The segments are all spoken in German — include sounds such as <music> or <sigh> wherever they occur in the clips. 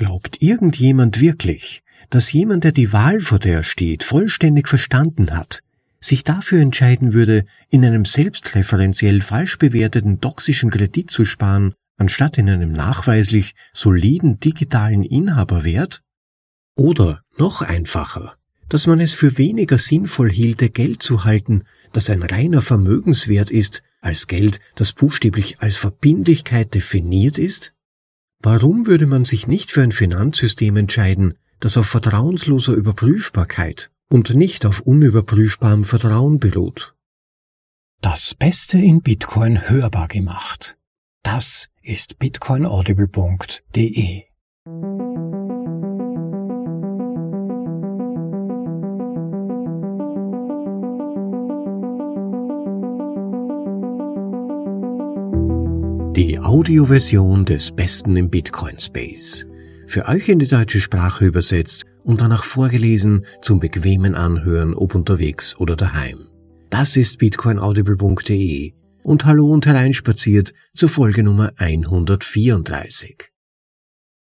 Glaubt irgendjemand wirklich, dass jemand, der die Wahl vor der steht, vollständig verstanden hat, sich dafür entscheiden würde, in einem selbstreferenziell falsch bewerteten toxischen Kredit zu sparen, anstatt in einem nachweislich soliden digitalen Inhaberwert? Oder noch einfacher, dass man es für weniger sinnvoll hielte, Geld zu halten, das ein reiner Vermögenswert ist, als Geld, das buchstäblich als Verbindlichkeit definiert ist? Warum würde man sich nicht für ein Finanzsystem entscheiden, das auf vertrauensloser Überprüfbarkeit und nicht auf unüberprüfbarem Vertrauen beruht? Das Beste in Bitcoin hörbar gemacht. Das ist bitcoinaudible.de. Die Audioversion des Besten im Bitcoin Space. Für euch in die deutsche Sprache übersetzt und danach vorgelesen zum bequemen Anhören, ob unterwegs oder daheim. Das ist bitcoinaudible.de und hallo und hereinspaziert zur Folge Nummer 134.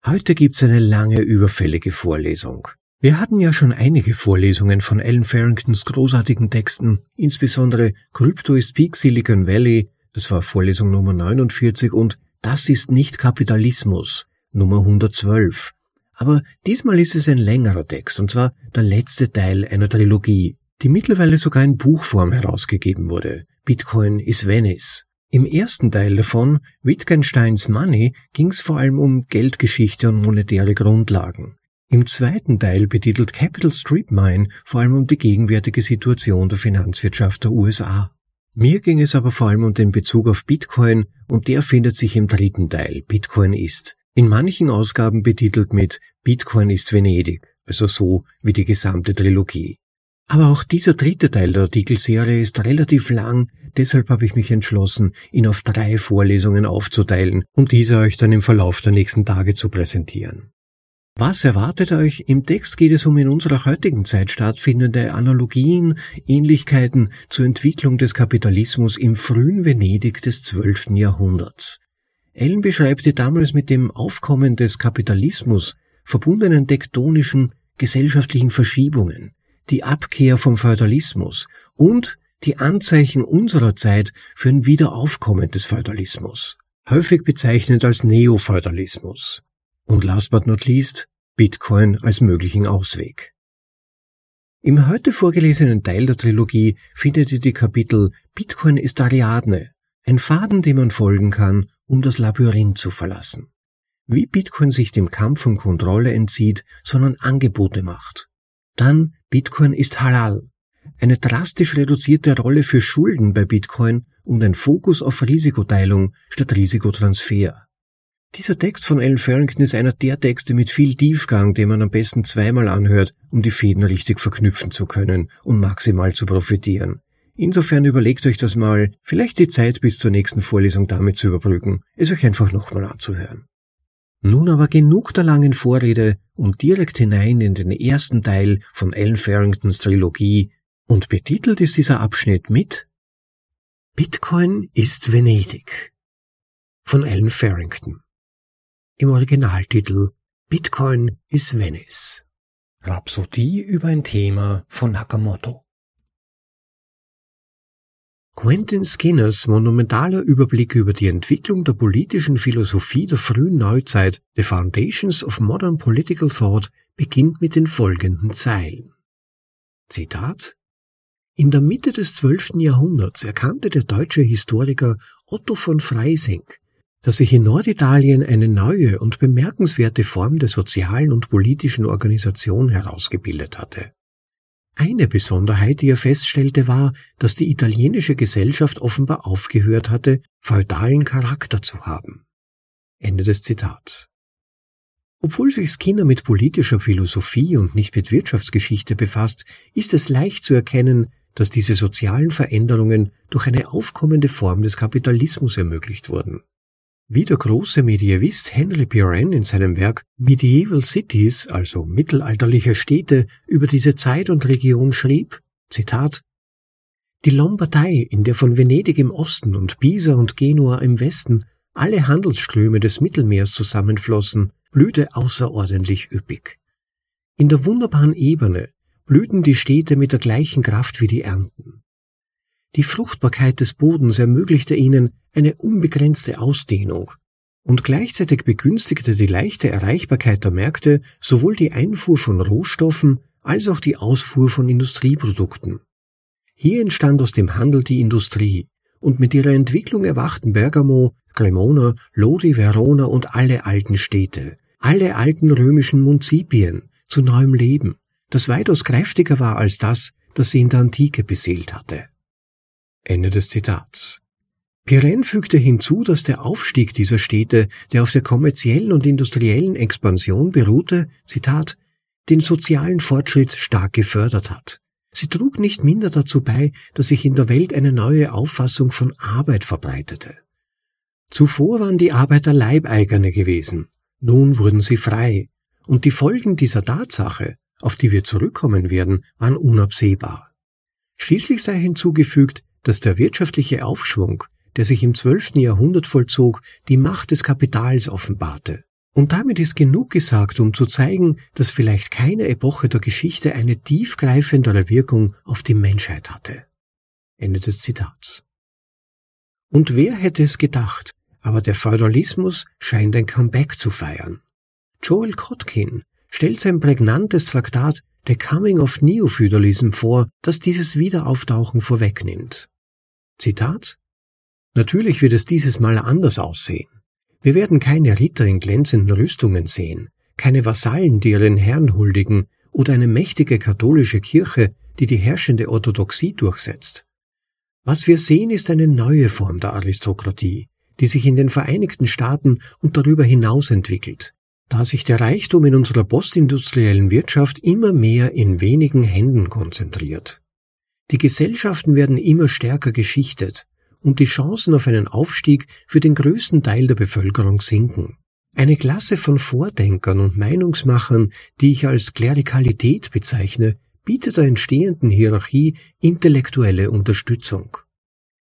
Heute gibt's eine lange überfällige Vorlesung. Wir hatten ja schon einige Vorlesungen von Alan Farringtons großartigen Texten, insbesondere Crypto ist Peak Silicon Valley, das war Vorlesung Nummer 49 und Das ist nicht Kapitalismus, Nummer 112. Aber diesmal ist es ein längerer Text, und zwar der letzte Teil einer Trilogie, die mittlerweile sogar in Buchform herausgegeben wurde. Bitcoin is Venice. Im ersten Teil davon, Wittgensteins Money, ging es vor allem um Geldgeschichte und monetäre Grundlagen. Im zweiten Teil betitelt Capital Street Mine vor allem um die gegenwärtige Situation der Finanzwirtschaft der USA. Mir ging es aber vor allem um den Bezug auf Bitcoin und der findet sich im dritten Teil, Bitcoin ist. In manchen Ausgaben betitelt mit Bitcoin ist Venedig, also so wie die gesamte Trilogie. Aber auch dieser dritte Teil der Artikelserie ist relativ lang, deshalb habe ich mich entschlossen, ihn auf drei Vorlesungen aufzuteilen und diese euch dann im Verlauf der nächsten Tage zu präsentieren. Was erwartet euch? Im Text geht es um in unserer heutigen Zeit stattfindende Analogien, Ähnlichkeiten zur Entwicklung des Kapitalismus im frühen Venedig des 12. Jahrhunderts. Ellen beschreibt die damals mit dem Aufkommen des Kapitalismus verbundenen tektonischen gesellschaftlichen Verschiebungen, die Abkehr vom Feudalismus und die Anzeichen unserer Zeit für ein Wiederaufkommen des Feudalismus, häufig bezeichnet als Neofeudalismus. Und last but not least, Bitcoin als möglichen Ausweg. Im heute vorgelesenen Teil der Trilogie findet ihr die Kapitel Bitcoin ist Ariadne, ein Faden, dem man folgen kann, um das Labyrinth zu verlassen. Wie Bitcoin sich dem Kampf um Kontrolle entzieht, sondern Angebote macht. Dann Bitcoin ist halal. Eine drastisch reduzierte Rolle für Schulden bei Bitcoin und ein Fokus auf Risikoteilung statt Risikotransfer. Dieser Text von Alan Farrington ist einer der Texte mit viel Tiefgang, den man am besten zweimal anhört, um die Fäden richtig verknüpfen zu können und maximal zu profitieren. Insofern überlegt euch das mal, vielleicht die Zeit bis zur nächsten Vorlesung damit zu überbrücken, es euch einfach nochmal anzuhören. Nun aber genug der langen Vorrede und direkt hinein in den ersten Teil von Alan Farringtons Trilogie und betitelt ist dieser Abschnitt mit Bitcoin ist Venedig von Alan Farrington. Im Originaltitel Bitcoin is Venice. Rhapsodie über ein Thema von Nakamoto. Quentin Skinners monumentaler Überblick über die Entwicklung der politischen Philosophie der frühen Neuzeit, The Foundations of Modern Political Thought, beginnt mit den folgenden Zeilen. Zitat In der Mitte des zwölften Jahrhunderts erkannte der deutsche Historiker Otto von Freising, dass sich in Norditalien eine neue und bemerkenswerte Form der sozialen und politischen Organisation herausgebildet hatte. Eine Besonderheit, die er feststellte, war, dass die italienische Gesellschaft offenbar aufgehört hatte, feudalen Charakter zu haben. Ende des Zitats. Obwohl sich Skinner mit politischer Philosophie und nicht mit Wirtschaftsgeschichte befasst, ist es leicht zu erkennen, dass diese sozialen Veränderungen durch eine aufkommende Form des Kapitalismus ermöglicht wurden. Wie der große Medievist Henry Buren in seinem Werk Medieval Cities, also mittelalterliche Städte, über diese Zeit und Region schrieb, Zitat, Die Lombardei, in der von Venedig im Osten und Pisa und Genua im Westen alle Handelsströme des Mittelmeers zusammenflossen, blühte außerordentlich üppig. In der wunderbaren Ebene blühten die Städte mit der gleichen Kraft wie die Ernten. Die Fruchtbarkeit des Bodens ermöglichte ihnen eine unbegrenzte Ausdehnung, und gleichzeitig begünstigte die leichte Erreichbarkeit der Märkte sowohl die Einfuhr von Rohstoffen als auch die Ausfuhr von Industrieprodukten. Hier entstand aus dem Handel die Industrie, und mit ihrer Entwicklung erwachten Bergamo, Cremona, Lodi, Verona und alle alten Städte, alle alten römischen Munzipien zu neuem Leben, das weitaus kräftiger war als das, das sie in der Antike beseelt hatte. Ende des Zitats. Pirenne fügte hinzu, dass der Aufstieg dieser Städte, der auf der kommerziellen und industriellen Expansion beruhte, Zitat, den sozialen Fortschritt stark gefördert hat. Sie trug nicht minder dazu bei, dass sich in der Welt eine neue Auffassung von Arbeit verbreitete. Zuvor waren die Arbeiter Leibeigene gewesen, nun wurden sie frei, und die Folgen dieser Tatsache, auf die wir zurückkommen werden, waren unabsehbar. Schließlich sei hinzugefügt, dass der wirtschaftliche Aufschwung, der sich im zwölften Jahrhundert vollzog, die Macht des Kapitals offenbarte. Und damit ist genug gesagt, um zu zeigen, dass vielleicht keine Epoche der Geschichte eine tiefgreifendere Wirkung auf die Menschheit hatte. Ende des Zitats. Und wer hätte es gedacht, aber der Feudalismus scheint ein Comeback zu feiern. Joel Kotkin stellt sein prägnantes Traktat The Coming of Neo-Feudalism vor, das dieses Wiederauftauchen vorwegnimmt. Zitat Natürlich wird es dieses Mal anders aussehen. Wir werden keine Ritter in glänzenden Rüstungen sehen, keine Vasallen, die ihren Herrn huldigen, oder eine mächtige katholische Kirche, die die herrschende Orthodoxie durchsetzt. Was wir sehen, ist eine neue Form der Aristokratie, die sich in den Vereinigten Staaten und darüber hinaus entwickelt, da sich der Reichtum in unserer postindustriellen Wirtschaft immer mehr in wenigen Händen konzentriert. Die Gesellschaften werden immer stärker geschichtet und die Chancen auf einen Aufstieg für den größten Teil der Bevölkerung sinken. Eine Klasse von Vordenkern und Meinungsmachern, die ich als Klerikalität bezeichne, bietet der entstehenden Hierarchie intellektuelle Unterstützung.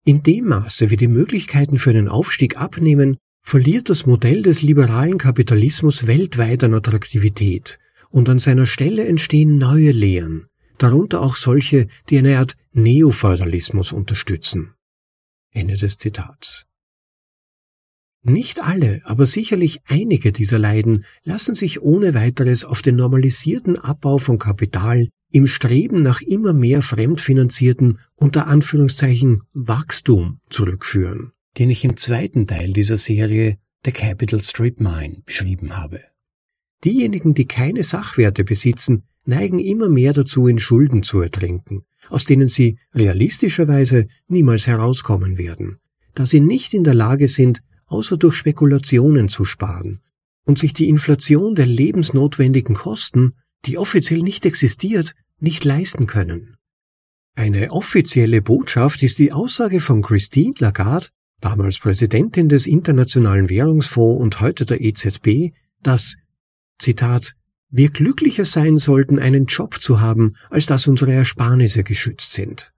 In dem Maße, wie die Möglichkeiten für einen Aufstieg abnehmen, verliert das Modell des liberalen Kapitalismus weltweit an Attraktivität und an seiner Stelle entstehen neue Lehren, darunter auch solche, die eine Art Neofeudalismus unterstützen. Ende des Zitats. Nicht alle, aber sicherlich einige dieser Leiden lassen sich ohne weiteres auf den normalisierten Abbau von Kapital im Streben nach immer mehr fremdfinanzierten unter Anführungszeichen Wachstum zurückführen, den ich im zweiten Teil dieser Serie The Capital Strip Mine beschrieben habe. Diejenigen, die keine Sachwerte besitzen, neigen immer mehr dazu, in Schulden zu ertrinken, aus denen sie realistischerweise niemals herauskommen werden, da sie nicht in der Lage sind, außer durch Spekulationen zu sparen und sich die Inflation der lebensnotwendigen Kosten, die offiziell nicht existiert, nicht leisten können. Eine offizielle Botschaft ist die Aussage von Christine Lagarde, damals Präsidentin des Internationalen Währungsfonds und heute der EZB, dass, Zitat, wir glücklicher sein sollten, einen Job zu haben, als dass unsere Ersparnisse geschützt sind.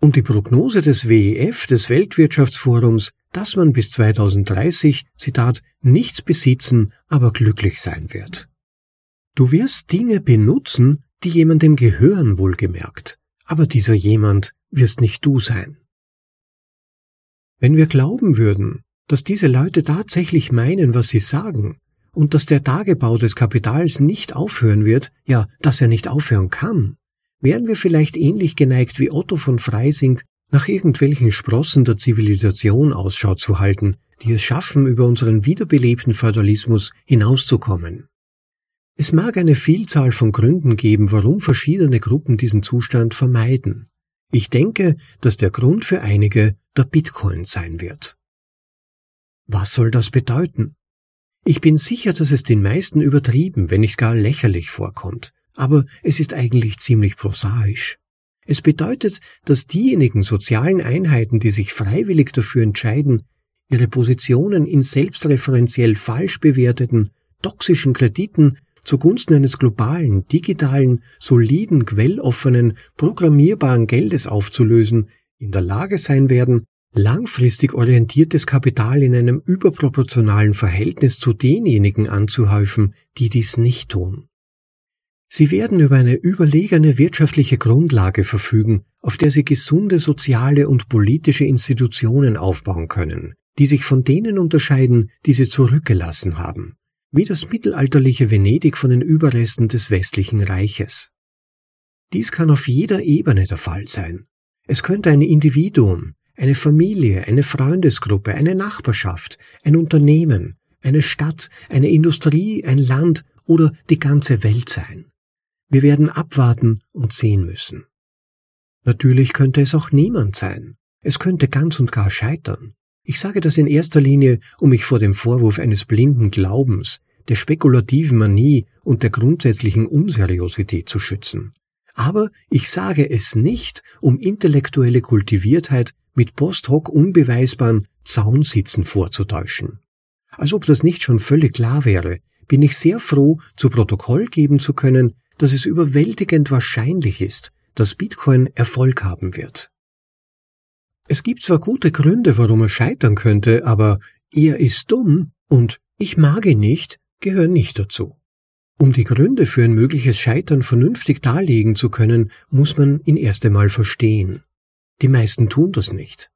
Und die Prognose des WEF, des Weltwirtschaftsforums, dass man bis 2030, Zitat, nichts besitzen, aber glücklich sein wird. Du wirst Dinge benutzen, die jemandem gehören, wohlgemerkt, aber dieser jemand wirst nicht du sein. Wenn wir glauben würden, dass diese Leute tatsächlich meinen, was sie sagen, und dass der Tagebau des Kapitals nicht aufhören wird, ja, dass er nicht aufhören kann, wären wir vielleicht ähnlich geneigt wie Otto von Freising, nach irgendwelchen Sprossen der Zivilisation Ausschau zu halten, die es schaffen, über unseren wiederbelebten Feudalismus hinauszukommen. Es mag eine Vielzahl von Gründen geben, warum verschiedene Gruppen diesen Zustand vermeiden. Ich denke, dass der Grund für einige der Bitcoin sein wird. Was soll das bedeuten? Ich bin sicher, dass es den meisten übertrieben, wenn nicht gar lächerlich vorkommt, aber es ist eigentlich ziemlich prosaisch. Es bedeutet, dass diejenigen sozialen Einheiten, die sich freiwillig dafür entscheiden, ihre Positionen in selbstreferenziell falsch bewerteten, toxischen Krediten zugunsten eines globalen, digitalen, soliden, quelloffenen, programmierbaren Geldes aufzulösen, in der Lage sein werden, langfristig orientiertes Kapital in einem überproportionalen Verhältnis zu denjenigen anzuhäufen, die dies nicht tun. Sie werden über eine überlegene wirtschaftliche Grundlage verfügen, auf der sie gesunde soziale und politische Institutionen aufbauen können, die sich von denen unterscheiden, die sie zurückgelassen haben, wie das mittelalterliche Venedig von den Überresten des westlichen Reiches. Dies kann auf jeder Ebene der Fall sein. Es könnte ein Individuum, eine Familie, eine Freundesgruppe, eine Nachbarschaft, ein Unternehmen, eine Stadt, eine Industrie, ein Land oder die ganze Welt sein. Wir werden abwarten und sehen müssen. Natürlich könnte es auch niemand sein. Es könnte ganz und gar scheitern. Ich sage das in erster Linie, um mich vor dem Vorwurf eines blinden Glaubens, der spekulativen Manie und der grundsätzlichen Unseriosität zu schützen. Aber ich sage es nicht, um intellektuelle Kultiviertheit mit post hoc unbeweisbaren Zaunsitzen vorzutäuschen. Als ob das nicht schon völlig klar wäre, bin ich sehr froh, zu Protokoll geben zu können, dass es überwältigend wahrscheinlich ist, dass Bitcoin Erfolg haben wird. Es gibt zwar gute Gründe, warum er scheitern könnte, aber er ist dumm und ich mag ihn nicht, gehören nicht dazu. Um die Gründe für ein mögliches Scheitern vernünftig darlegen zu können, muss man ihn erst einmal verstehen. Die meisten tun das nicht.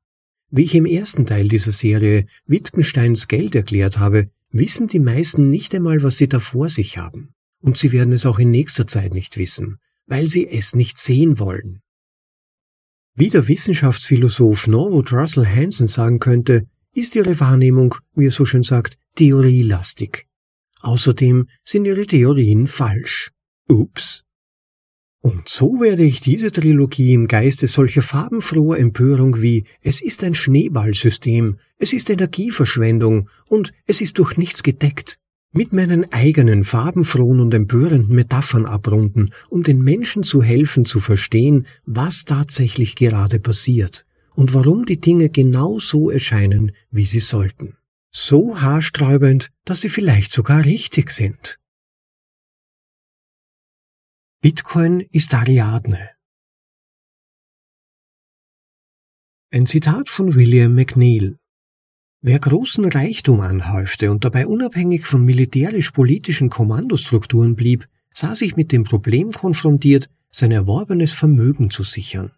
Wie ich im ersten Teil dieser Serie Wittgensteins Geld erklärt habe, wissen die meisten nicht einmal, was sie da vor sich haben und sie werden es auch in nächster Zeit nicht wissen, weil sie es nicht sehen wollen. Wie der Wissenschaftsphilosoph Norwood Russell Hansen sagen könnte, ist ihre Wahrnehmung, wie er so schön sagt, theorielastig. Außerdem sind ihre Theorien falsch. Ups. Und so werde ich diese Trilogie im Geiste solcher farbenfroher Empörung wie es ist ein Schneeballsystem, es ist Energieverschwendung und es ist durch nichts gedeckt mit meinen eigenen farbenfrohen und empörenden Metaphern abrunden, um den Menschen zu helfen zu verstehen, was tatsächlich gerade passiert und warum die Dinge genau so erscheinen, wie sie sollten. So haarsträubend, dass sie vielleicht sogar richtig sind. Bitcoin ist Ariadne. Ein Zitat von William McNeil Wer großen Reichtum anhäufte und dabei unabhängig von militärisch-politischen Kommandostrukturen blieb, sah sich mit dem Problem konfrontiert, sein erworbenes Vermögen zu sichern.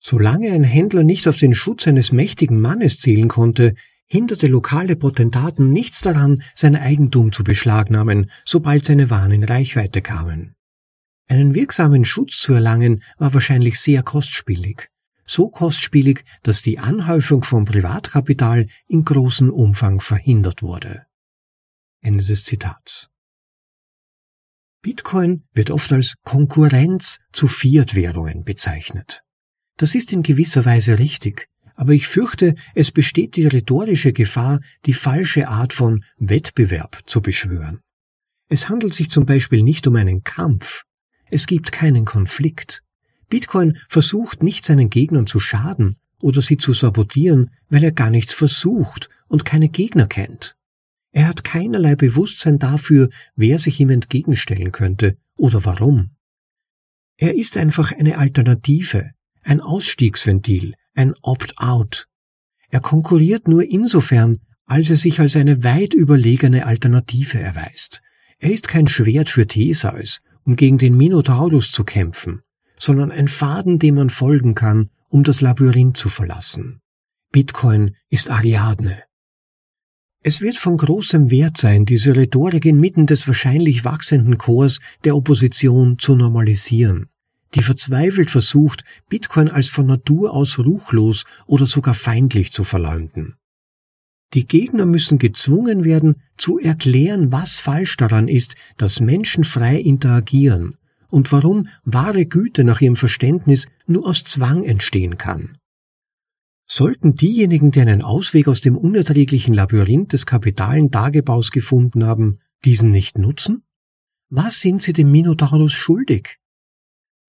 Solange ein Händler nicht auf den Schutz eines mächtigen Mannes zählen konnte, hinderte lokale Potentaten nichts daran, sein Eigentum zu beschlagnahmen, sobald seine Waren in Reichweite kamen. Einen wirksamen Schutz zu erlangen war wahrscheinlich sehr kostspielig so kostspielig, dass die Anhäufung von Privatkapital in großem Umfang verhindert wurde. Ende des Zitats. Bitcoin wird oft als Konkurrenz zu Fiat-Währungen bezeichnet. Das ist in gewisser Weise richtig, aber ich fürchte, es besteht die rhetorische Gefahr, die falsche Art von Wettbewerb zu beschwören. Es handelt sich zum Beispiel nicht um einen Kampf. Es gibt keinen Konflikt. Bitcoin versucht nicht seinen Gegnern zu schaden oder sie zu sabotieren, weil er gar nichts versucht und keine Gegner kennt. Er hat keinerlei Bewusstsein dafür, wer sich ihm entgegenstellen könnte oder warum. Er ist einfach eine Alternative, ein Ausstiegsventil, ein Opt-out. Er konkurriert nur insofern, als er sich als eine weit überlegene Alternative erweist. Er ist kein Schwert für Theseus, um gegen den Minotaurus zu kämpfen sondern ein Faden, dem man folgen kann, um das Labyrinth zu verlassen. Bitcoin ist Ariadne. Es wird von großem Wert sein, diese Rhetorik inmitten des wahrscheinlich wachsenden Chors der Opposition zu normalisieren, die verzweifelt versucht, Bitcoin als von Natur aus ruchlos oder sogar feindlich zu verleumden. Die Gegner müssen gezwungen werden, zu erklären, was falsch daran ist, dass Menschen frei interagieren und warum wahre Güte nach ihrem Verständnis nur aus Zwang entstehen kann. Sollten diejenigen, die einen Ausweg aus dem unerträglichen Labyrinth des kapitalen Tagebaus gefunden haben, diesen nicht nutzen? Was sind sie dem Minotaurus schuldig?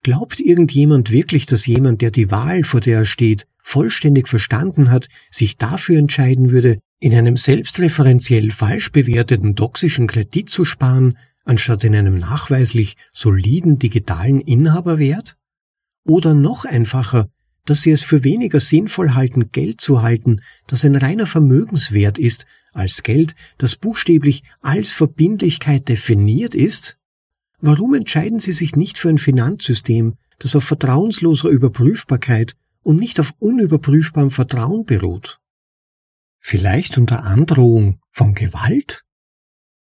Glaubt irgendjemand wirklich, dass jemand, der die Wahl, vor der er steht, vollständig verstanden hat, sich dafür entscheiden würde, in einem selbstreferenziell falsch bewerteten toxischen Kredit zu sparen, anstatt in einem nachweislich soliden digitalen Inhaberwert? Oder noch einfacher, dass sie es für weniger sinnvoll halten, Geld zu halten, das ein reiner Vermögenswert ist, als Geld, das buchstäblich als Verbindlichkeit definiert ist? Warum entscheiden Sie sich nicht für ein Finanzsystem, das auf vertrauensloser Überprüfbarkeit und nicht auf unüberprüfbarem Vertrauen beruht? Vielleicht unter Androhung von Gewalt?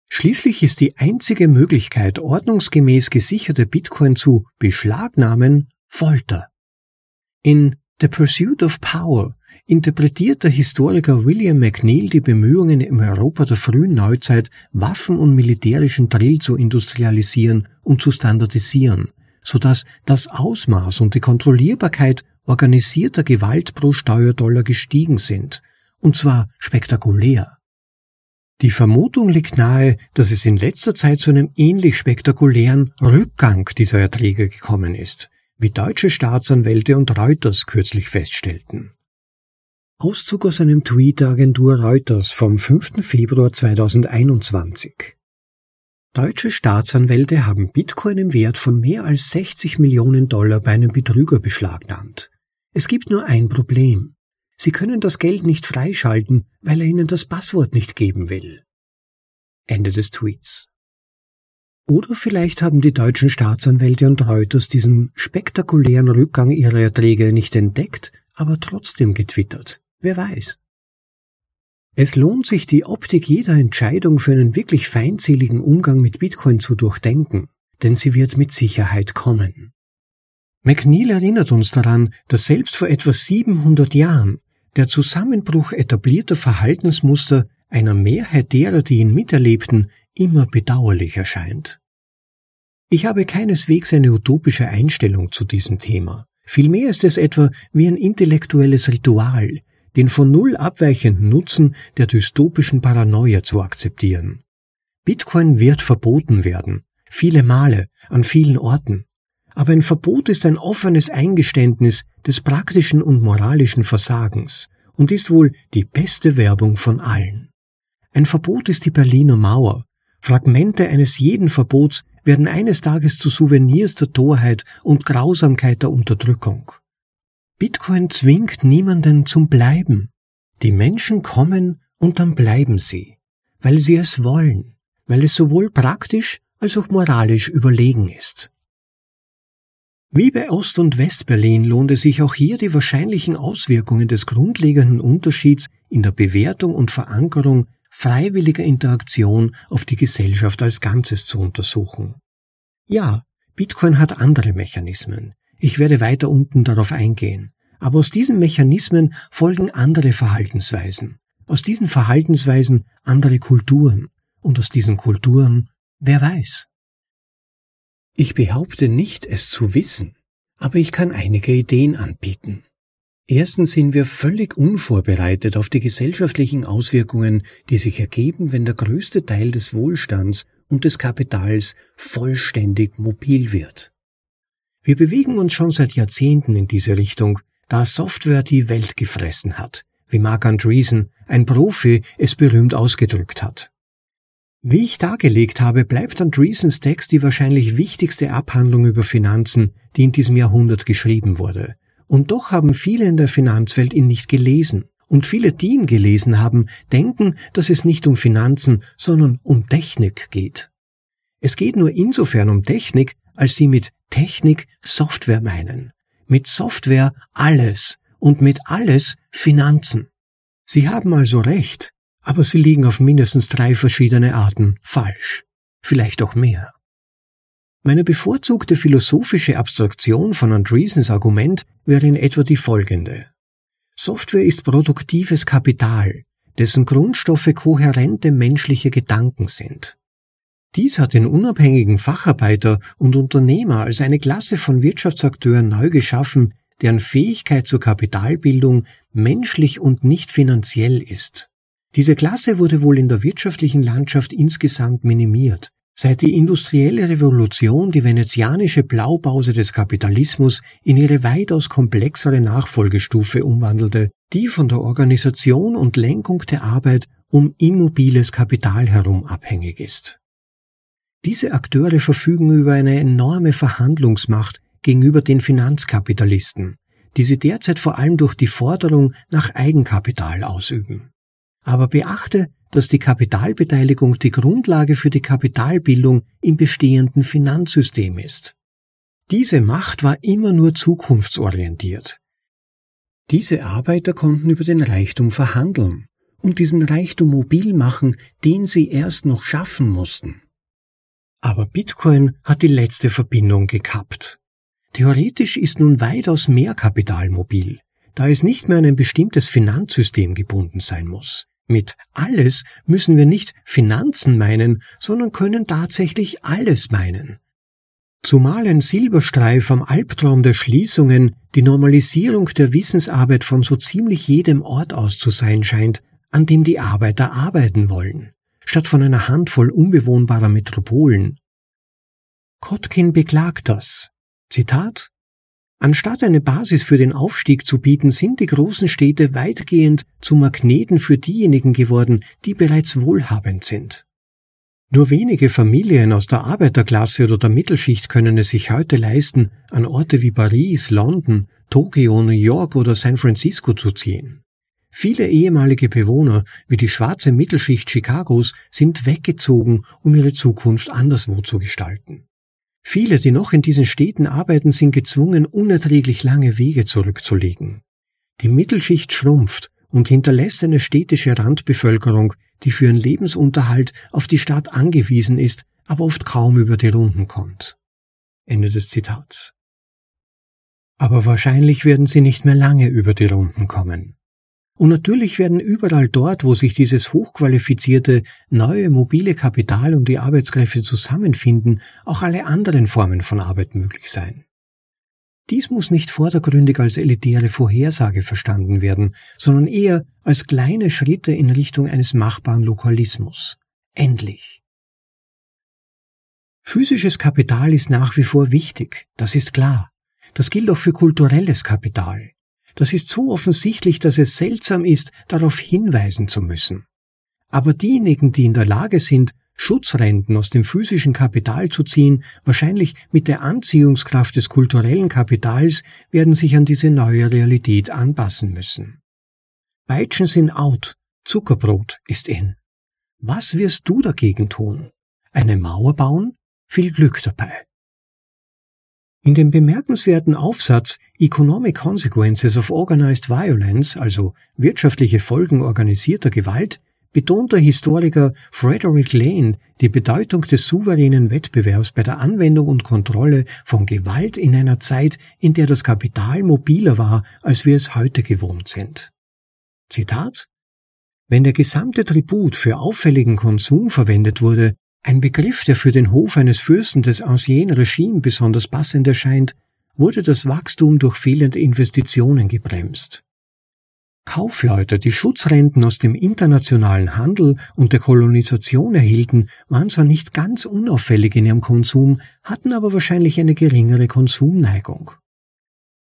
Schließlich ist die einzige Möglichkeit, ordnungsgemäß gesicherte Bitcoin zu beschlagnahmen, Folter. In The Pursuit of Power interpretiert der Historiker William McNeill die Bemühungen im Europa der frühen Neuzeit, Waffen und militärischen Drill zu industrialisieren und zu standardisieren, so dass das Ausmaß und die Kontrollierbarkeit organisierter Gewalt pro Steuerdollar gestiegen sind, und zwar spektakulär. Die Vermutung liegt nahe, dass es in letzter Zeit zu einem ähnlich spektakulären Rückgang dieser Erträge gekommen ist, wie deutsche Staatsanwälte und Reuters kürzlich feststellten. Auszug aus einem Tweet der Agentur Reuters vom 5. Februar 2021. Deutsche Staatsanwälte haben Bitcoin im Wert von mehr als 60 Millionen Dollar bei einem Betrüger beschlagnahmt. Es gibt nur ein Problem. Sie können das Geld nicht freischalten, weil er ihnen das Passwort nicht geben will. Ende des Tweets. Oder vielleicht haben die deutschen Staatsanwälte und Reuters diesen spektakulären Rückgang ihrer Erträge nicht entdeckt, aber trotzdem getwittert. Wer weiß. Es lohnt sich, die Optik jeder Entscheidung für einen wirklich feindseligen Umgang mit Bitcoin zu durchdenken, denn sie wird mit Sicherheit kommen. McNeil erinnert uns daran, dass selbst vor etwa 700 Jahren der Zusammenbruch etablierter Verhaltensmuster einer Mehrheit derer, die ihn miterlebten, immer bedauerlich erscheint. Ich habe keineswegs eine utopische Einstellung zu diesem Thema. Vielmehr ist es etwa wie ein intellektuelles Ritual, den von null abweichenden Nutzen der dystopischen Paranoia zu akzeptieren. Bitcoin wird verboten werden, viele Male, an vielen Orten. Aber ein Verbot ist ein offenes Eingeständnis des praktischen und moralischen Versagens und ist wohl die beste Werbung von allen. Ein Verbot ist die Berliner Mauer, Fragmente eines jeden Verbots werden eines Tages zu Souvenirs der Torheit und Grausamkeit der Unterdrückung. Bitcoin zwingt niemanden zum Bleiben. Die Menschen kommen und dann bleiben sie, weil sie es wollen, weil es sowohl praktisch als auch moralisch überlegen ist. Wie bei Ost- und Westberlin lohnt es sich auch hier die wahrscheinlichen Auswirkungen des grundlegenden Unterschieds in der Bewertung und Verankerung freiwilliger Interaktion auf die Gesellschaft als Ganzes zu untersuchen. Ja, Bitcoin hat andere Mechanismen. Ich werde weiter unten darauf eingehen. Aber aus diesen Mechanismen folgen andere Verhaltensweisen. Aus diesen Verhaltensweisen andere Kulturen. Und aus diesen Kulturen, wer weiß. Ich behaupte nicht, es zu wissen, aber ich kann einige Ideen anbieten. Erstens sind wir völlig unvorbereitet auf die gesellschaftlichen Auswirkungen, die sich ergeben, wenn der größte Teil des Wohlstands und des Kapitals vollständig mobil wird. Wir bewegen uns schon seit Jahrzehnten in diese Richtung, da Software die Welt gefressen hat, wie Mark Andreessen, ein Profi, es berühmt ausgedrückt hat. Wie ich dargelegt habe, bleibt Andreessens Text die wahrscheinlich wichtigste Abhandlung über Finanzen, die in diesem Jahrhundert geschrieben wurde, und doch haben viele in der Finanzwelt ihn nicht gelesen. Und viele, die ihn gelesen haben, denken, dass es nicht um Finanzen, sondern um Technik geht. Es geht nur insofern um Technik, als sie mit Technik Software meinen. Mit Software alles und mit alles Finanzen. Sie haben also recht, aber sie liegen auf mindestens drei verschiedene Arten falsch. Vielleicht auch mehr. Meine bevorzugte philosophische Abstraktion von Andreessens Argument wäre in etwa die folgende. Software ist produktives Kapital, dessen Grundstoffe kohärente menschliche Gedanken sind. Dies hat den unabhängigen Facharbeiter und Unternehmer als eine Klasse von Wirtschaftsakteuren neu geschaffen, deren Fähigkeit zur Kapitalbildung menschlich und nicht finanziell ist. Diese Klasse wurde wohl in der wirtschaftlichen Landschaft insgesamt minimiert, Seit die industrielle Revolution die venezianische Blaupause des Kapitalismus in ihre weitaus komplexere Nachfolgestufe umwandelte, die von der Organisation und Lenkung der Arbeit um immobiles Kapital herum abhängig ist. Diese Akteure verfügen über eine enorme Verhandlungsmacht gegenüber den Finanzkapitalisten, die sie derzeit vor allem durch die Forderung nach Eigenkapital ausüben. Aber beachte, dass die Kapitalbeteiligung die Grundlage für die Kapitalbildung im bestehenden Finanzsystem ist. Diese Macht war immer nur zukunftsorientiert. Diese Arbeiter konnten über den Reichtum verhandeln und diesen Reichtum mobil machen, den sie erst noch schaffen mussten. Aber Bitcoin hat die letzte Verbindung gekappt. Theoretisch ist nun weitaus mehr Kapital mobil, da es nicht mehr an ein bestimmtes Finanzsystem gebunden sein muss. Mit alles müssen wir nicht Finanzen meinen, sondern können tatsächlich alles meinen. Zumal ein Silberstreif am Albtraum der Schließungen die Normalisierung der Wissensarbeit von so ziemlich jedem Ort aus zu sein scheint, an dem die Arbeiter arbeiten wollen statt von einer Handvoll unbewohnbarer Metropolen. Kotkin beklagt das. Zitat Anstatt eine Basis für den Aufstieg zu bieten, sind die großen Städte weitgehend zu Magneten für diejenigen geworden, die bereits wohlhabend sind. Nur wenige Familien aus der Arbeiterklasse oder der Mittelschicht können es sich heute leisten, an Orte wie Paris, London, Tokio, New York oder San Francisco zu ziehen. Viele ehemalige Bewohner wie die schwarze Mittelschicht Chicagos sind weggezogen, um ihre Zukunft anderswo zu gestalten. Viele, die noch in diesen Städten arbeiten, sind gezwungen, unerträglich lange Wege zurückzulegen. Die Mittelschicht schrumpft und hinterlässt eine städtische Randbevölkerung, die für ihren Lebensunterhalt auf die Stadt angewiesen ist, aber oft kaum über die Runden kommt. Ende des Zitats. Aber wahrscheinlich werden sie nicht mehr lange über die Runden kommen. Und natürlich werden überall dort, wo sich dieses hochqualifizierte, neue mobile Kapital und die Arbeitskräfte zusammenfinden, auch alle anderen Formen von Arbeit möglich sein. Dies muss nicht vordergründig als elitäre Vorhersage verstanden werden, sondern eher als kleine Schritte in Richtung eines machbaren Lokalismus. Endlich. Physisches Kapital ist nach wie vor wichtig, das ist klar. Das gilt auch für kulturelles Kapital. Das ist so offensichtlich, dass es seltsam ist, darauf hinweisen zu müssen. Aber diejenigen, die in der Lage sind, Schutzrenten aus dem physischen Kapital zu ziehen, wahrscheinlich mit der Anziehungskraft des kulturellen Kapitals, werden sich an diese neue Realität anpassen müssen. Peitschen sind out, Zuckerbrot ist in. Was wirst du dagegen tun? Eine Mauer bauen? Viel Glück dabei. In dem bemerkenswerten Aufsatz Economic Consequences of Organized Violence, also wirtschaftliche Folgen organisierter Gewalt, betont der Historiker Frederick Lane die Bedeutung des souveränen Wettbewerbs bei der Anwendung und Kontrolle von Gewalt in einer Zeit, in der das Kapital mobiler war, als wir es heute gewohnt sind. Zitat Wenn der gesamte Tribut für auffälligen Konsum verwendet wurde, ein Begriff, der für den Hof eines Fürsten des Ancien Regime besonders passend erscheint, wurde das Wachstum durch fehlende Investitionen gebremst. Kaufleute, die Schutzrenten aus dem internationalen Handel und der Kolonisation erhielten, waren zwar nicht ganz unauffällig in ihrem Konsum, hatten aber wahrscheinlich eine geringere Konsumneigung.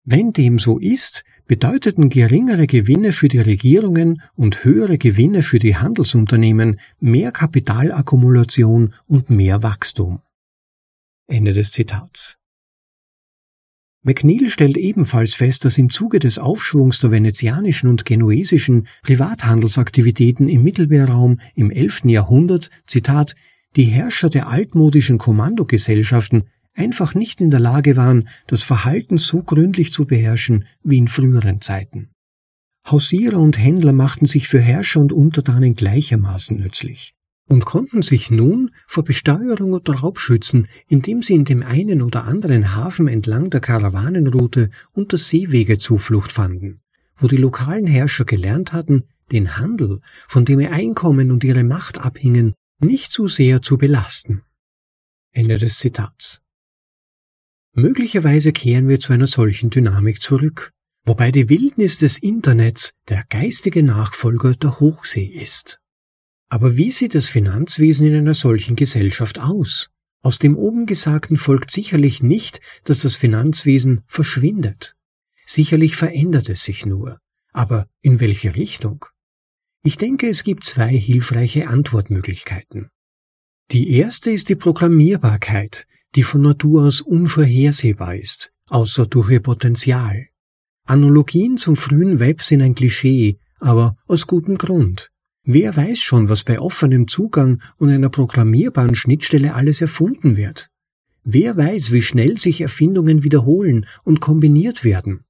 Wenn dem so ist, bedeuteten geringere Gewinne für die Regierungen und höhere Gewinne für die Handelsunternehmen mehr Kapitalakkumulation und mehr Wachstum. Ende des Zitats. McNeil stellt ebenfalls fest, dass im Zuge des Aufschwungs der venezianischen und genuesischen Privathandelsaktivitäten im Mittelmeerraum im 11. Jahrhundert, Zitat, die Herrscher der altmodischen Kommandogesellschaften einfach nicht in der Lage waren, das Verhalten so gründlich zu beherrschen wie in früheren Zeiten. Hausierer und Händler machten sich für Herrscher und Untertanen gleichermaßen nützlich und konnten sich nun vor Besteuerung oder Raub schützen, indem sie in dem einen oder anderen Hafen entlang der Karawanenroute unter Seewege Zuflucht fanden, wo die lokalen Herrscher gelernt hatten, den Handel, von dem ihr Einkommen und ihre Macht abhingen, nicht zu sehr zu belasten. Ende des Zitats. Möglicherweise kehren wir zu einer solchen Dynamik zurück, wobei die Wildnis des Internets der geistige Nachfolger der Hochsee ist. Aber wie sieht das Finanzwesen in einer solchen Gesellschaft aus? Aus dem oben Gesagten folgt sicherlich nicht, dass das Finanzwesen verschwindet. Sicherlich verändert es sich nur. Aber in welche Richtung? Ich denke, es gibt zwei hilfreiche Antwortmöglichkeiten. Die erste ist die Programmierbarkeit, die von Natur aus unvorhersehbar ist, außer durch ihr Potenzial. Analogien zum frühen Web sind ein Klischee, aber aus gutem Grund. Wer weiß schon, was bei offenem Zugang und einer programmierbaren Schnittstelle alles erfunden wird? Wer weiß, wie schnell sich Erfindungen wiederholen und kombiniert werden?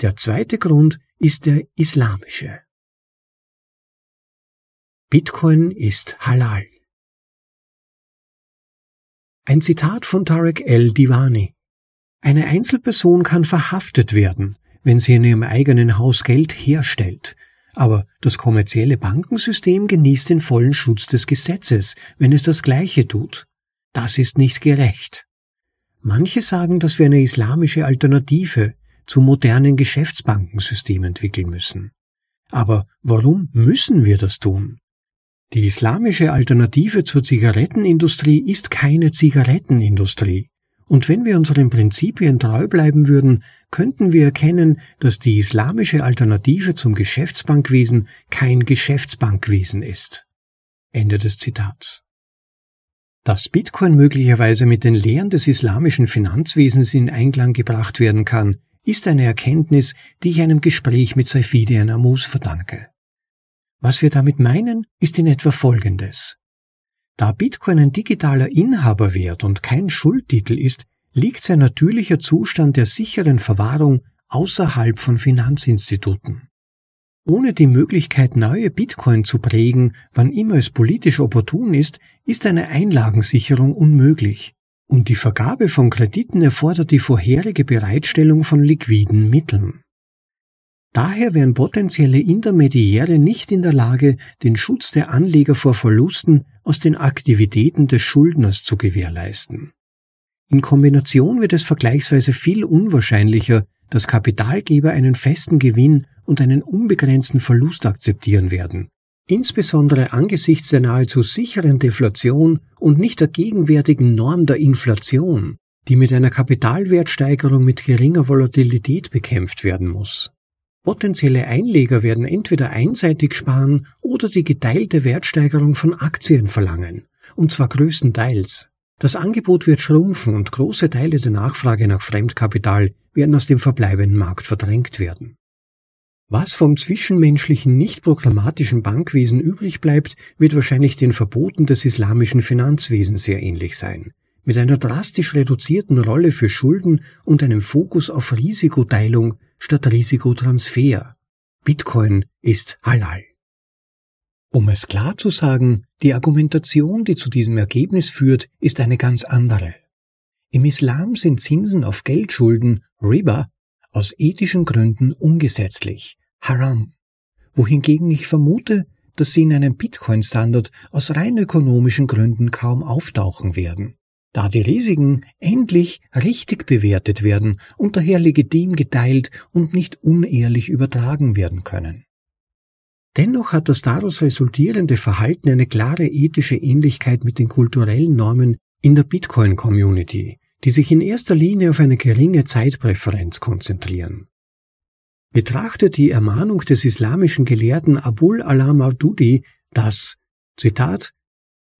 Der zweite Grund ist der islamische. Bitcoin ist halal. Ein Zitat von Tarek El Divani. Eine Einzelperson kann verhaftet werden, wenn sie in ihrem eigenen Haus Geld herstellt, aber das kommerzielle Bankensystem genießt den vollen Schutz des Gesetzes, wenn es das Gleiche tut. Das ist nicht gerecht. Manche sagen, dass wir eine islamische Alternative zum modernen Geschäftsbankensystem entwickeln müssen. Aber warum müssen wir das tun? Die islamische Alternative zur Zigarettenindustrie ist keine Zigarettenindustrie. Und wenn wir unseren Prinzipien treu bleiben würden, könnten wir erkennen, dass die islamische Alternative zum Geschäftsbankwesen kein Geschäftsbankwesen ist. Ende des Zitats. Dass Bitcoin möglicherweise mit den Lehren des islamischen Finanzwesens in Einklang gebracht werden kann, ist eine Erkenntnis, die ich einem Gespräch mit Saifidian Amus verdanke. Was wir damit meinen, ist in etwa Folgendes. Da Bitcoin ein digitaler Inhaberwert und kein Schuldtitel ist, liegt sein natürlicher Zustand der sicheren Verwahrung außerhalb von Finanzinstituten. Ohne die Möglichkeit, neue Bitcoin zu prägen, wann immer es politisch opportun ist, ist eine Einlagensicherung unmöglich, und die Vergabe von Krediten erfordert die vorherige Bereitstellung von liquiden Mitteln. Daher wären potenzielle Intermediäre nicht in der Lage, den Schutz der Anleger vor Verlusten aus den Aktivitäten des Schuldners zu gewährleisten. In Kombination wird es vergleichsweise viel unwahrscheinlicher, dass Kapitalgeber einen festen Gewinn und einen unbegrenzten Verlust akzeptieren werden, insbesondere angesichts der nahezu sicheren Deflation und nicht der gegenwärtigen Norm der Inflation, die mit einer Kapitalwertsteigerung mit geringer Volatilität bekämpft werden muss. Potenzielle Einleger werden entweder einseitig sparen oder die geteilte Wertsteigerung von Aktien verlangen, und zwar größtenteils. Das Angebot wird schrumpfen und große Teile der Nachfrage nach Fremdkapital werden aus dem verbleibenden Markt verdrängt werden. Was vom zwischenmenschlichen nicht programmatischen Bankwesen übrig bleibt, wird wahrscheinlich den Verboten des islamischen Finanzwesens sehr ähnlich sein, mit einer drastisch reduzierten Rolle für Schulden und einem Fokus auf Risikoteilung statt Risikotransfer. Bitcoin ist halal. Um es klar zu sagen, die Argumentation, die zu diesem Ergebnis führt, ist eine ganz andere. Im Islam sind Zinsen auf Geldschulden, Riba, aus ethischen Gründen ungesetzlich, Haram, wohingegen ich vermute, dass sie in einem Bitcoin-Standard aus rein ökonomischen Gründen kaum auftauchen werden, da die Risiken endlich richtig bewertet werden und daher legitim geteilt und nicht unehrlich übertragen werden können. Dennoch hat das daraus resultierende Verhalten eine klare ethische Ähnlichkeit mit den kulturellen Normen in der Bitcoin-Community, die sich in erster Linie auf eine geringe Zeitpräferenz konzentrieren. Betrachtet die Ermahnung des islamischen Gelehrten Abul Alam Abdudi, dass, Zitat,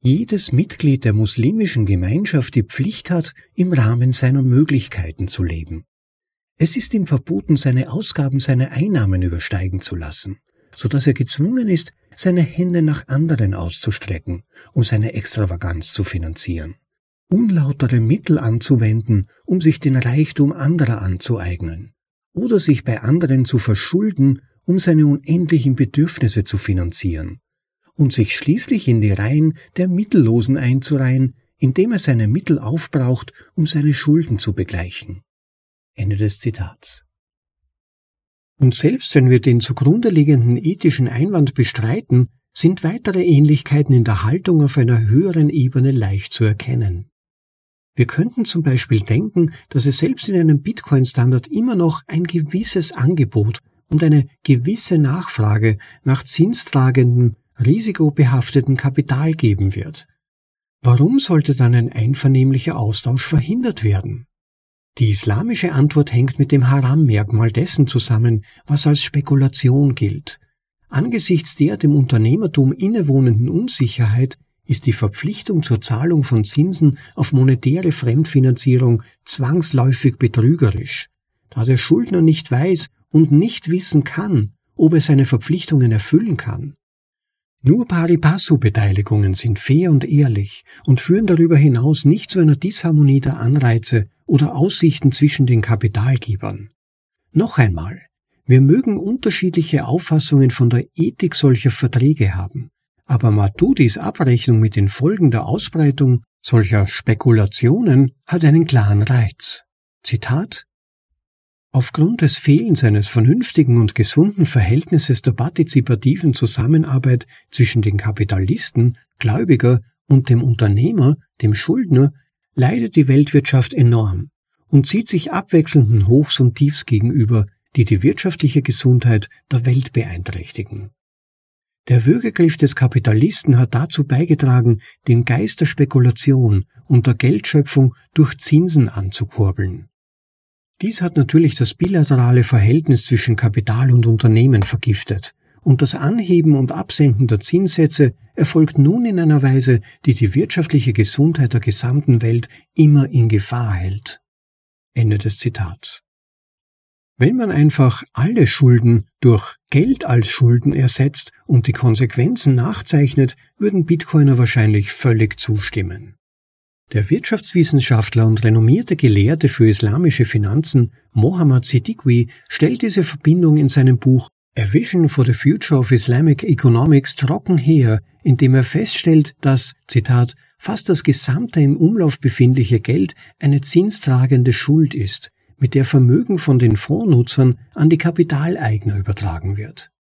jedes Mitglied der muslimischen Gemeinschaft die Pflicht hat, im Rahmen seiner Möglichkeiten zu leben. Es ist ihm verboten, seine Ausgaben seine Einnahmen übersteigen zu lassen so dass er gezwungen ist, seine Hände nach anderen auszustrecken, um seine Extravaganz zu finanzieren, unlautere Mittel anzuwenden, um sich den Reichtum anderer anzueignen, oder sich bei anderen zu verschulden, um seine unendlichen Bedürfnisse zu finanzieren, und sich schließlich in die Reihen der Mittellosen einzureihen, indem er seine Mittel aufbraucht, um seine Schulden zu begleichen. Ende des Zitats. Und selbst wenn wir den zugrunde liegenden ethischen Einwand bestreiten, sind weitere Ähnlichkeiten in der Haltung auf einer höheren Ebene leicht zu erkennen. Wir könnten zum Beispiel denken, dass es selbst in einem Bitcoin-Standard immer noch ein gewisses Angebot und eine gewisse Nachfrage nach zinstragendem, risikobehafteten Kapital geben wird. Warum sollte dann ein einvernehmlicher Austausch verhindert werden? Die islamische Antwort hängt mit dem Haram-Merkmal dessen zusammen, was als Spekulation gilt. Angesichts der dem Unternehmertum innewohnenden Unsicherheit ist die Verpflichtung zur Zahlung von Zinsen auf monetäre Fremdfinanzierung zwangsläufig betrügerisch, da der Schuldner nicht weiß, und nicht wissen kann, ob er seine Verpflichtungen erfüllen kann. Nur pari passu Beteiligungen sind fair und ehrlich und führen darüber hinaus nicht zu einer Disharmonie der Anreize oder Aussichten zwischen den Kapitalgebern. Noch einmal, wir mögen unterschiedliche Auffassungen von der Ethik solcher Verträge haben, aber Matudis Abrechnung mit den Folgen der Ausbreitung solcher Spekulationen hat einen klaren Reiz. Zitat Aufgrund des Fehlens eines vernünftigen und gesunden Verhältnisses der partizipativen Zusammenarbeit zwischen den Kapitalisten, Gläubiger und dem Unternehmer, dem Schuldner, leidet die Weltwirtschaft enorm und zieht sich abwechselnden Hochs und Tiefs gegenüber, die die wirtschaftliche Gesundheit der Welt beeinträchtigen. Der Würgegriff des Kapitalisten hat dazu beigetragen, den Geist der Spekulation und der Geldschöpfung durch Zinsen anzukurbeln. Dies hat natürlich das bilaterale Verhältnis zwischen Kapital und Unternehmen vergiftet, und das Anheben und Absenken der Zinssätze erfolgt nun in einer Weise, die die wirtschaftliche Gesundheit der gesamten Welt immer in Gefahr hält. Ende des Zitats. Wenn man einfach alle Schulden durch Geld als Schulden ersetzt und die Konsequenzen nachzeichnet, würden Bitcoiner wahrscheinlich völlig zustimmen. Der Wirtschaftswissenschaftler und renommierte Gelehrte für islamische Finanzen Mohammad Siddiqui stellt diese Verbindung in seinem Buch A Vision for the Future of Islamic Economics trocken her, indem er feststellt, dass, Zitat, fast das gesamte im Umlauf befindliche Geld eine zinstragende Schuld ist, mit der Vermögen von den Fondsnutzern an die Kapitaleigner übertragen wird.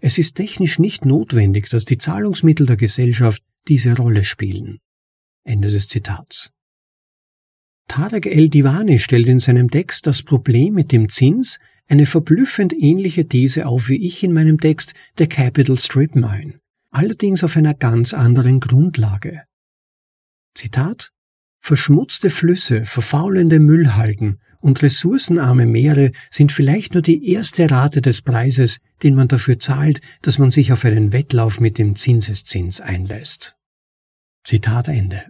Es ist technisch nicht notwendig, dass die Zahlungsmittel der Gesellschaft diese Rolle spielen. Ende des Zitats. Tarek El-Divani stellt in seinem Text das Problem mit dem Zins eine verblüffend ähnliche These auf wie ich in meinem Text The Capital Strip Mine, allerdings auf einer ganz anderen Grundlage. Zitat Verschmutzte Flüsse, verfaulende Müllhalden und ressourcenarme Meere sind vielleicht nur die erste Rate des Preises, den man dafür zahlt, dass man sich auf einen Wettlauf mit dem Zinseszins einlässt. Zitat Ende.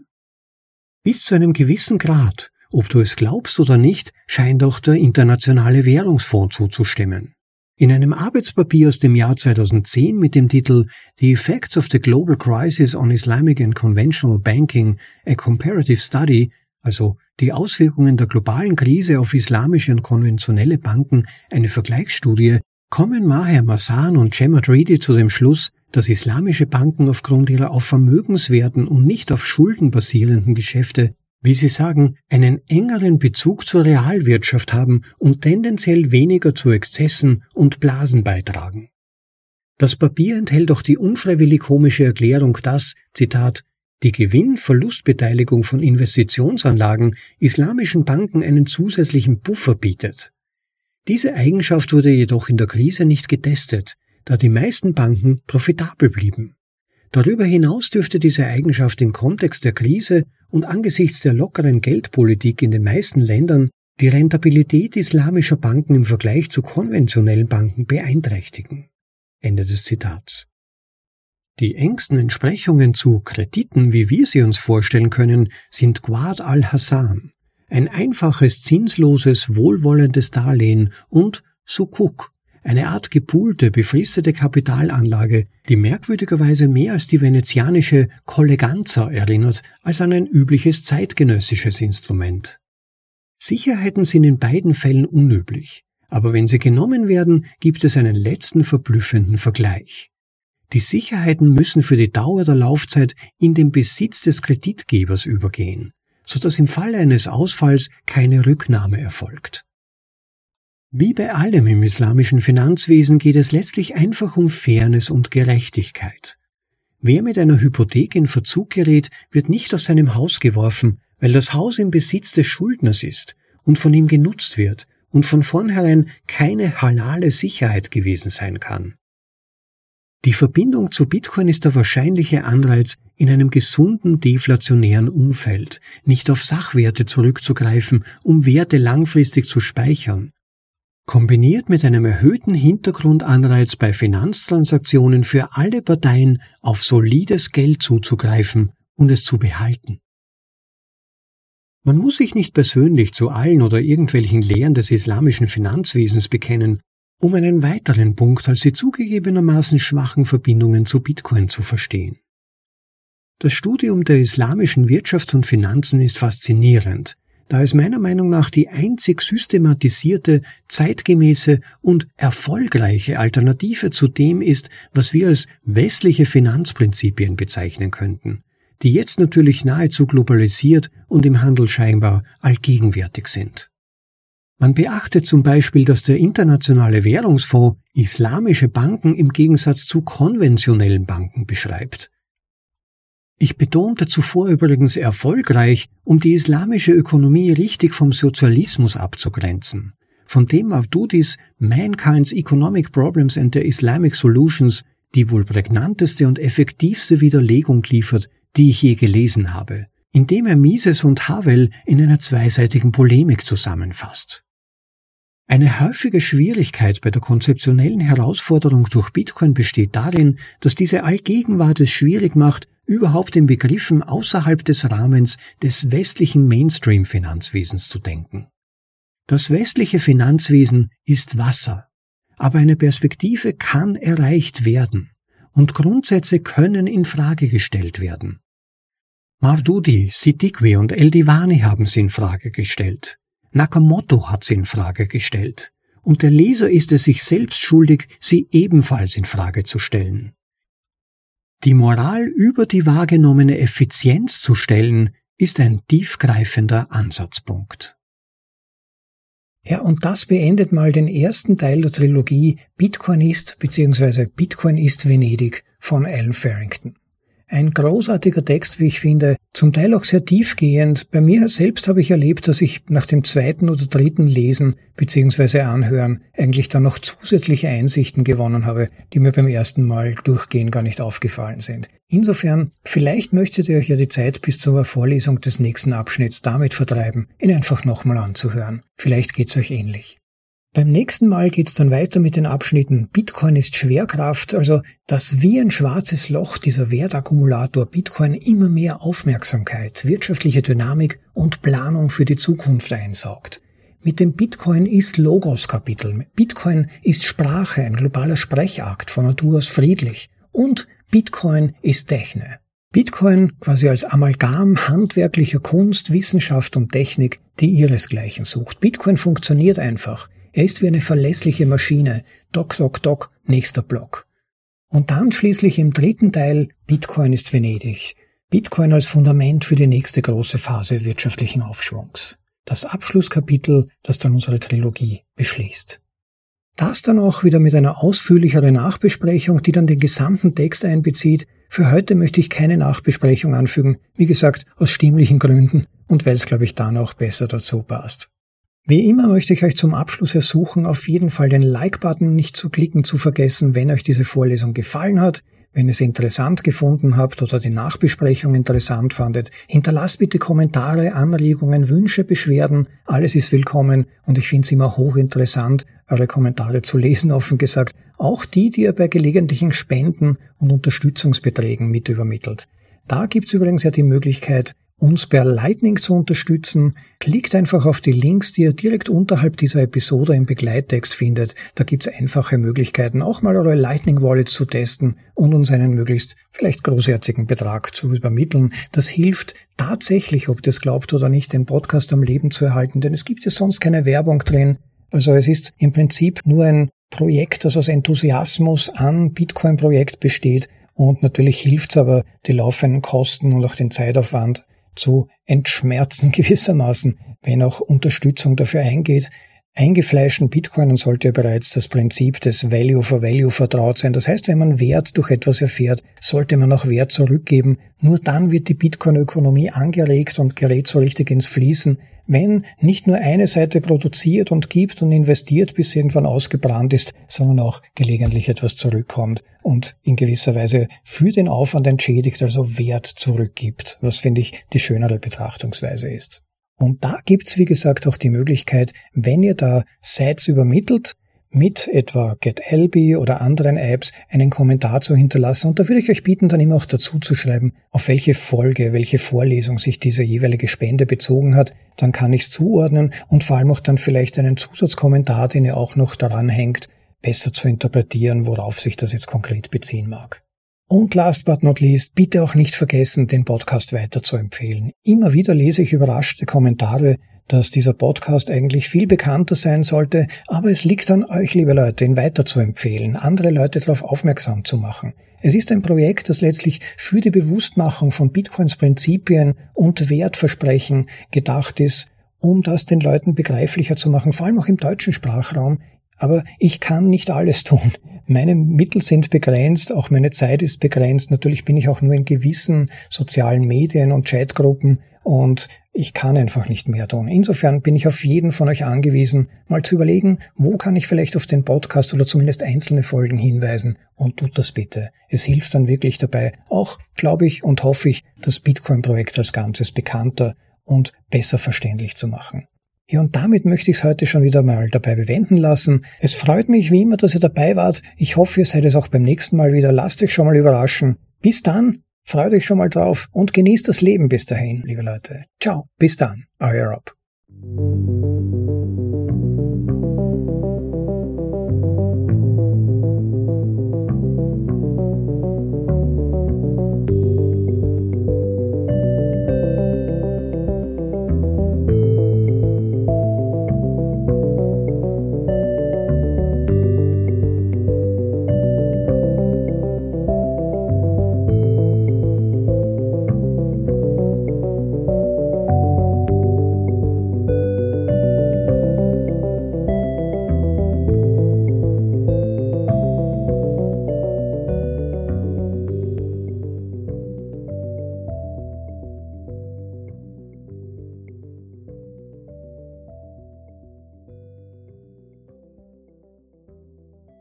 Bis zu einem gewissen Grad, ob du es glaubst oder nicht, scheint auch der Internationale Währungsfonds zuzustimmen. In einem Arbeitspapier aus dem Jahr 2010 mit dem Titel The Effects of the Global Crisis on Islamic and Conventional Banking, a Comparative Study, also die Auswirkungen der globalen Krise auf islamische und konventionelle Banken, eine Vergleichsstudie, kommen Maher Masan und Cem Reedy zu dem Schluss, dass islamische Banken aufgrund ihrer auf Vermögenswerten und nicht auf Schulden basierenden Geschäfte, wie sie sagen, einen engeren Bezug zur Realwirtschaft haben und tendenziell weniger zu Exzessen und Blasen beitragen. Das Papier enthält auch die unfreiwillig komische Erklärung, dass, Zitat, die Gewinn-Verlustbeteiligung von Investitionsanlagen islamischen Banken einen zusätzlichen Buffer bietet. Diese Eigenschaft wurde jedoch in der Krise nicht getestet, da die meisten Banken profitabel blieben. Darüber hinaus dürfte diese Eigenschaft im Kontext der Krise und angesichts der lockeren Geldpolitik in den meisten Ländern die Rentabilität islamischer Banken im Vergleich zu konventionellen Banken beeinträchtigen. Ende des Zitats. Die engsten Entsprechungen zu Krediten, wie wir sie uns vorstellen können, sind Quad al-Hassan, ein einfaches, zinsloses, wohlwollendes Darlehen und Sukuk, eine Art gepoolte, befristete Kapitalanlage, die merkwürdigerweise mehr als die venezianische Colleganza erinnert als an ein übliches zeitgenössisches Instrument. Sicherheiten sind in beiden Fällen unüblich, aber wenn sie genommen werden, gibt es einen letzten verblüffenden Vergleich. Die Sicherheiten müssen für die Dauer der Laufzeit in den Besitz des Kreditgebers übergehen, so dass im Falle eines Ausfalls keine Rücknahme erfolgt. Wie bei allem im islamischen Finanzwesen geht es letztlich einfach um Fairness und Gerechtigkeit. Wer mit einer Hypothek in Verzug gerät, wird nicht aus seinem Haus geworfen, weil das Haus im Besitz des Schuldners ist und von ihm genutzt wird und von vornherein keine halale Sicherheit gewesen sein kann. Die Verbindung zu Bitcoin ist der wahrscheinliche Anreiz, in einem gesunden deflationären Umfeld nicht auf Sachwerte zurückzugreifen, um Werte langfristig zu speichern, kombiniert mit einem erhöhten Hintergrundanreiz bei Finanztransaktionen für alle Parteien auf solides Geld zuzugreifen und es zu behalten. Man muss sich nicht persönlich zu allen oder irgendwelchen Lehren des islamischen Finanzwesens bekennen, um einen weiteren Punkt als die zugegebenermaßen schwachen Verbindungen zu Bitcoin zu verstehen. Das Studium der islamischen Wirtschaft und Finanzen ist faszinierend, da es meiner Meinung nach die einzig systematisierte, zeitgemäße und erfolgreiche Alternative zu dem ist, was wir als westliche Finanzprinzipien bezeichnen könnten, die jetzt natürlich nahezu globalisiert und im Handel scheinbar allgegenwärtig sind. Man beachtet zum Beispiel, dass der Internationale Währungsfonds islamische Banken im Gegensatz zu konventionellen Banken beschreibt. Ich betonte zuvor übrigens erfolgreich, um die islamische Ökonomie richtig vom Sozialismus abzugrenzen, von dem Avdudis Mankind's Economic Problems and the Islamic Solutions die wohl prägnanteste und effektivste Widerlegung liefert, die ich je gelesen habe, indem er Mises und Havel in einer zweiseitigen Polemik zusammenfasst. Eine häufige Schwierigkeit bei der konzeptionellen Herausforderung durch Bitcoin besteht darin, dass diese Allgegenwart es schwierig macht, überhaupt in Begriffen außerhalb des Rahmens des westlichen Mainstream-Finanzwesens zu denken. Das westliche Finanzwesen ist Wasser, aber eine Perspektive kann erreicht werden und Grundsätze können in Frage gestellt werden. Mavdudi, Siddiqui und Eldivani haben sie in Frage gestellt. Nakamoto hat sie in Frage gestellt. Und der Leser ist es sich selbst schuldig, sie ebenfalls in Frage zu stellen. Die Moral über die wahrgenommene Effizienz zu stellen, ist ein tiefgreifender Ansatzpunkt. Ja, und das beendet mal den ersten Teil der Trilogie Bitcoin ist bzw. Bitcoin ist Venedig von Alan Farrington. Ein großartiger Text, wie ich finde, zum Teil auch sehr tiefgehend. Bei mir selbst habe ich erlebt, dass ich nach dem zweiten oder dritten Lesen bzw. Anhören eigentlich dann noch zusätzliche Einsichten gewonnen habe, die mir beim ersten Mal durchgehen gar nicht aufgefallen sind. Insofern, vielleicht möchtet ihr euch ja die Zeit bis zur Vorlesung des nächsten Abschnitts damit vertreiben, ihn einfach nochmal anzuhören. Vielleicht geht's euch ähnlich. Beim nächsten Mal geht's dann weiter mit den Abschnitten Bitcoin ist Schwerkraft, also dass wie ein schwarzes Loch dieser Wertakkumulator Bitcoin immer mehr Aufmerksamkeit, wirtschaftliche Dynamik und Planung für die Zukunft einsaugt. Mit dem Bitcoin ist Logos Kapitel. Bitcoin ist Sprache, ein globaler Sprechakt, von Natur aus friedlich. Und Bitcoin ist Techne. Bitcoin quasi als Amalgam handwerklicher Kunst, Wissenschaft und Technik, die ihresgleichen sucht. Bitcoin funktioniert einfach. Er ist wie eine verlässliche Maschine. Doc, doc, doc, nächster Block. Und dann schließlich im dritten Teil Bitcoin ist Venedig. Bitcoin als Fundament für die nächste große Phase wirtschaftlichen Aufschwungs. Das Abschlusskapitel, das dann unsere Trilogie beschließt. Das dann auch wieder mit einer ausführlicheren Nachbesprechung, die dann den gesamten Text einbezieht. Für heute möchte ich keine Nachbesprechung anfügen, wie gesagt, aus stimmlichen Gründen und weil es, glaube ich, dann auch besser dazu passt. Wie immer möchte ich euch zum Abschluss ersuchen, auf jeden Fall den Like-Button nicht zu klicken zu vergessen, wenn euch diese Vorlesung gefallen hat. Wenn ihr es interessant gefunden habt oder die Nachbesprechung interessant fandet, hinterlasst bitte Kommentare, Anregungen, Wünsche, Beschwerden. Alles ist willkommen und ich finde es immer hochinteressant, eure Kommentare zu lesen, offen gesagt. Auch die, die ihr bei gelegentlichen Spenden und Unterstützungsbeträgen mit übermittelt. Da gibt's übrigens ja die Möglichkeit, uns per Lightning zu unterstützen, klickt einfach auf die Links, die ihr direkt unterhalb dieser Episode im Begleittext findet. Da gibt's einfache Möglichkeiten, auch mal eure Lightning Wallets zu testen und uns einen möglichst vielleicht großherzigen Betrag zu übermitteln. Das hilft tatsächlich, ob es glaubt oder nicht, den Podcast am Leben zu erhalten, denn es gibt ja sonst keine Werbung drin. Also es ist im Prinzip nur ein Projekt, das aus Enthusiasmus an Bitcoin-Projekt besteht. Und natürlich hilft's aber, die laufenden Kosten und auch den Zeitaufwand zu entschmerzen <laughs> gewissermaßen, wenn auch Unterstützung dafür eingeht. Eingefleischten Bitcoinen sollte bereits das Prinzip des Value for Value vertraut sein. Das heißt, wenn man Wert durch etwas erfährt, sollte man auch Wert zurückgeben. Nur dann wird die Bitcoin-Ökonomie angeregt und gerät so richtig ins Fließen, wenn nicht nur eine Seite produziert und gibt und investiert, bis sie irgendwann ausgebrannt ist, sondern auch gelegentlich etwas zurückkommt und in gewisser Weise für den Aufwand entschädigt, also Wert zurückgibt, was finde ich die schönere Betrachtungsweise ist. Und da gibt's wie gesagt, auch die Möglichkeit, wenn ihr da Sites übermittelt, mit etwa GetLB oder anderen Apps einen Kommentar zu hinterlassen. Und da würde ich euch bitten, dann immer auch dazu zu schreiben, auf welche Folge, welche Vorlesung sich diese jeweilige Spende bezogen hat. Dann kann ich es zuordnen und vor allem auch dann vielleicht einen Zusatzkommentar, den ihr auch noch daran hängt, besser zu interpretieren, worauf sich das jetzt konkret beziehen mag. Und last but not least, bitte auch nicht vergessen, den Podcast weiter zu empfehlen. Immer wieder lese ich überraschte Kommentare, dass dieser Podcast eigentlich viel bekannter sein sollte, aber es liegt an euch, liebe Leute, ihn weiter zu empfehlen, andere Leute darauf aufmerksam zu machen. Es ist ein Projekt, das letztlich für die Bewusstmachung von Bitcoins Prinzipien und Wertversprechen gedacht ist, um das den Leuten begreiflicher zu machen, vor allem auch im deutschen Sprachraum. Aber ich kann nicht alles tun. Meine Mittel sind begrenzt, auch meine Zeit ist begrenzt. Natürlich bin ich auch nur in gewissen sozialen Medien und Chatgruppen und ich kann einfach nicht mehr tun. Insofern bin ich auf jeden von euch angewiesen, mal zu überlegen, wo kann ich vielleicht auf den Podcast oder zumindest einzelne Folgen hinweisen und tut das bitte. Es hilft dann wirklich dabei, auch glaube ich und hoffe ich, das Bitcoin-Projekt als Ganzes bekannter und besser verständlich zu machen. Ja, und damit möchte ich es heute schon wieder mal dabei bewenden lassen. Es freut mich wie immer, dass ihr dabei wart. Ich hoffe, ihr seid es auch beim nächsten Mal wieder. Lasst euch schon mal überraschen. Bis dann, Freut euch schon mal drauf und genießt das Leben bis dahin, liebe Leute. Ciao, bis dann, euer Rob.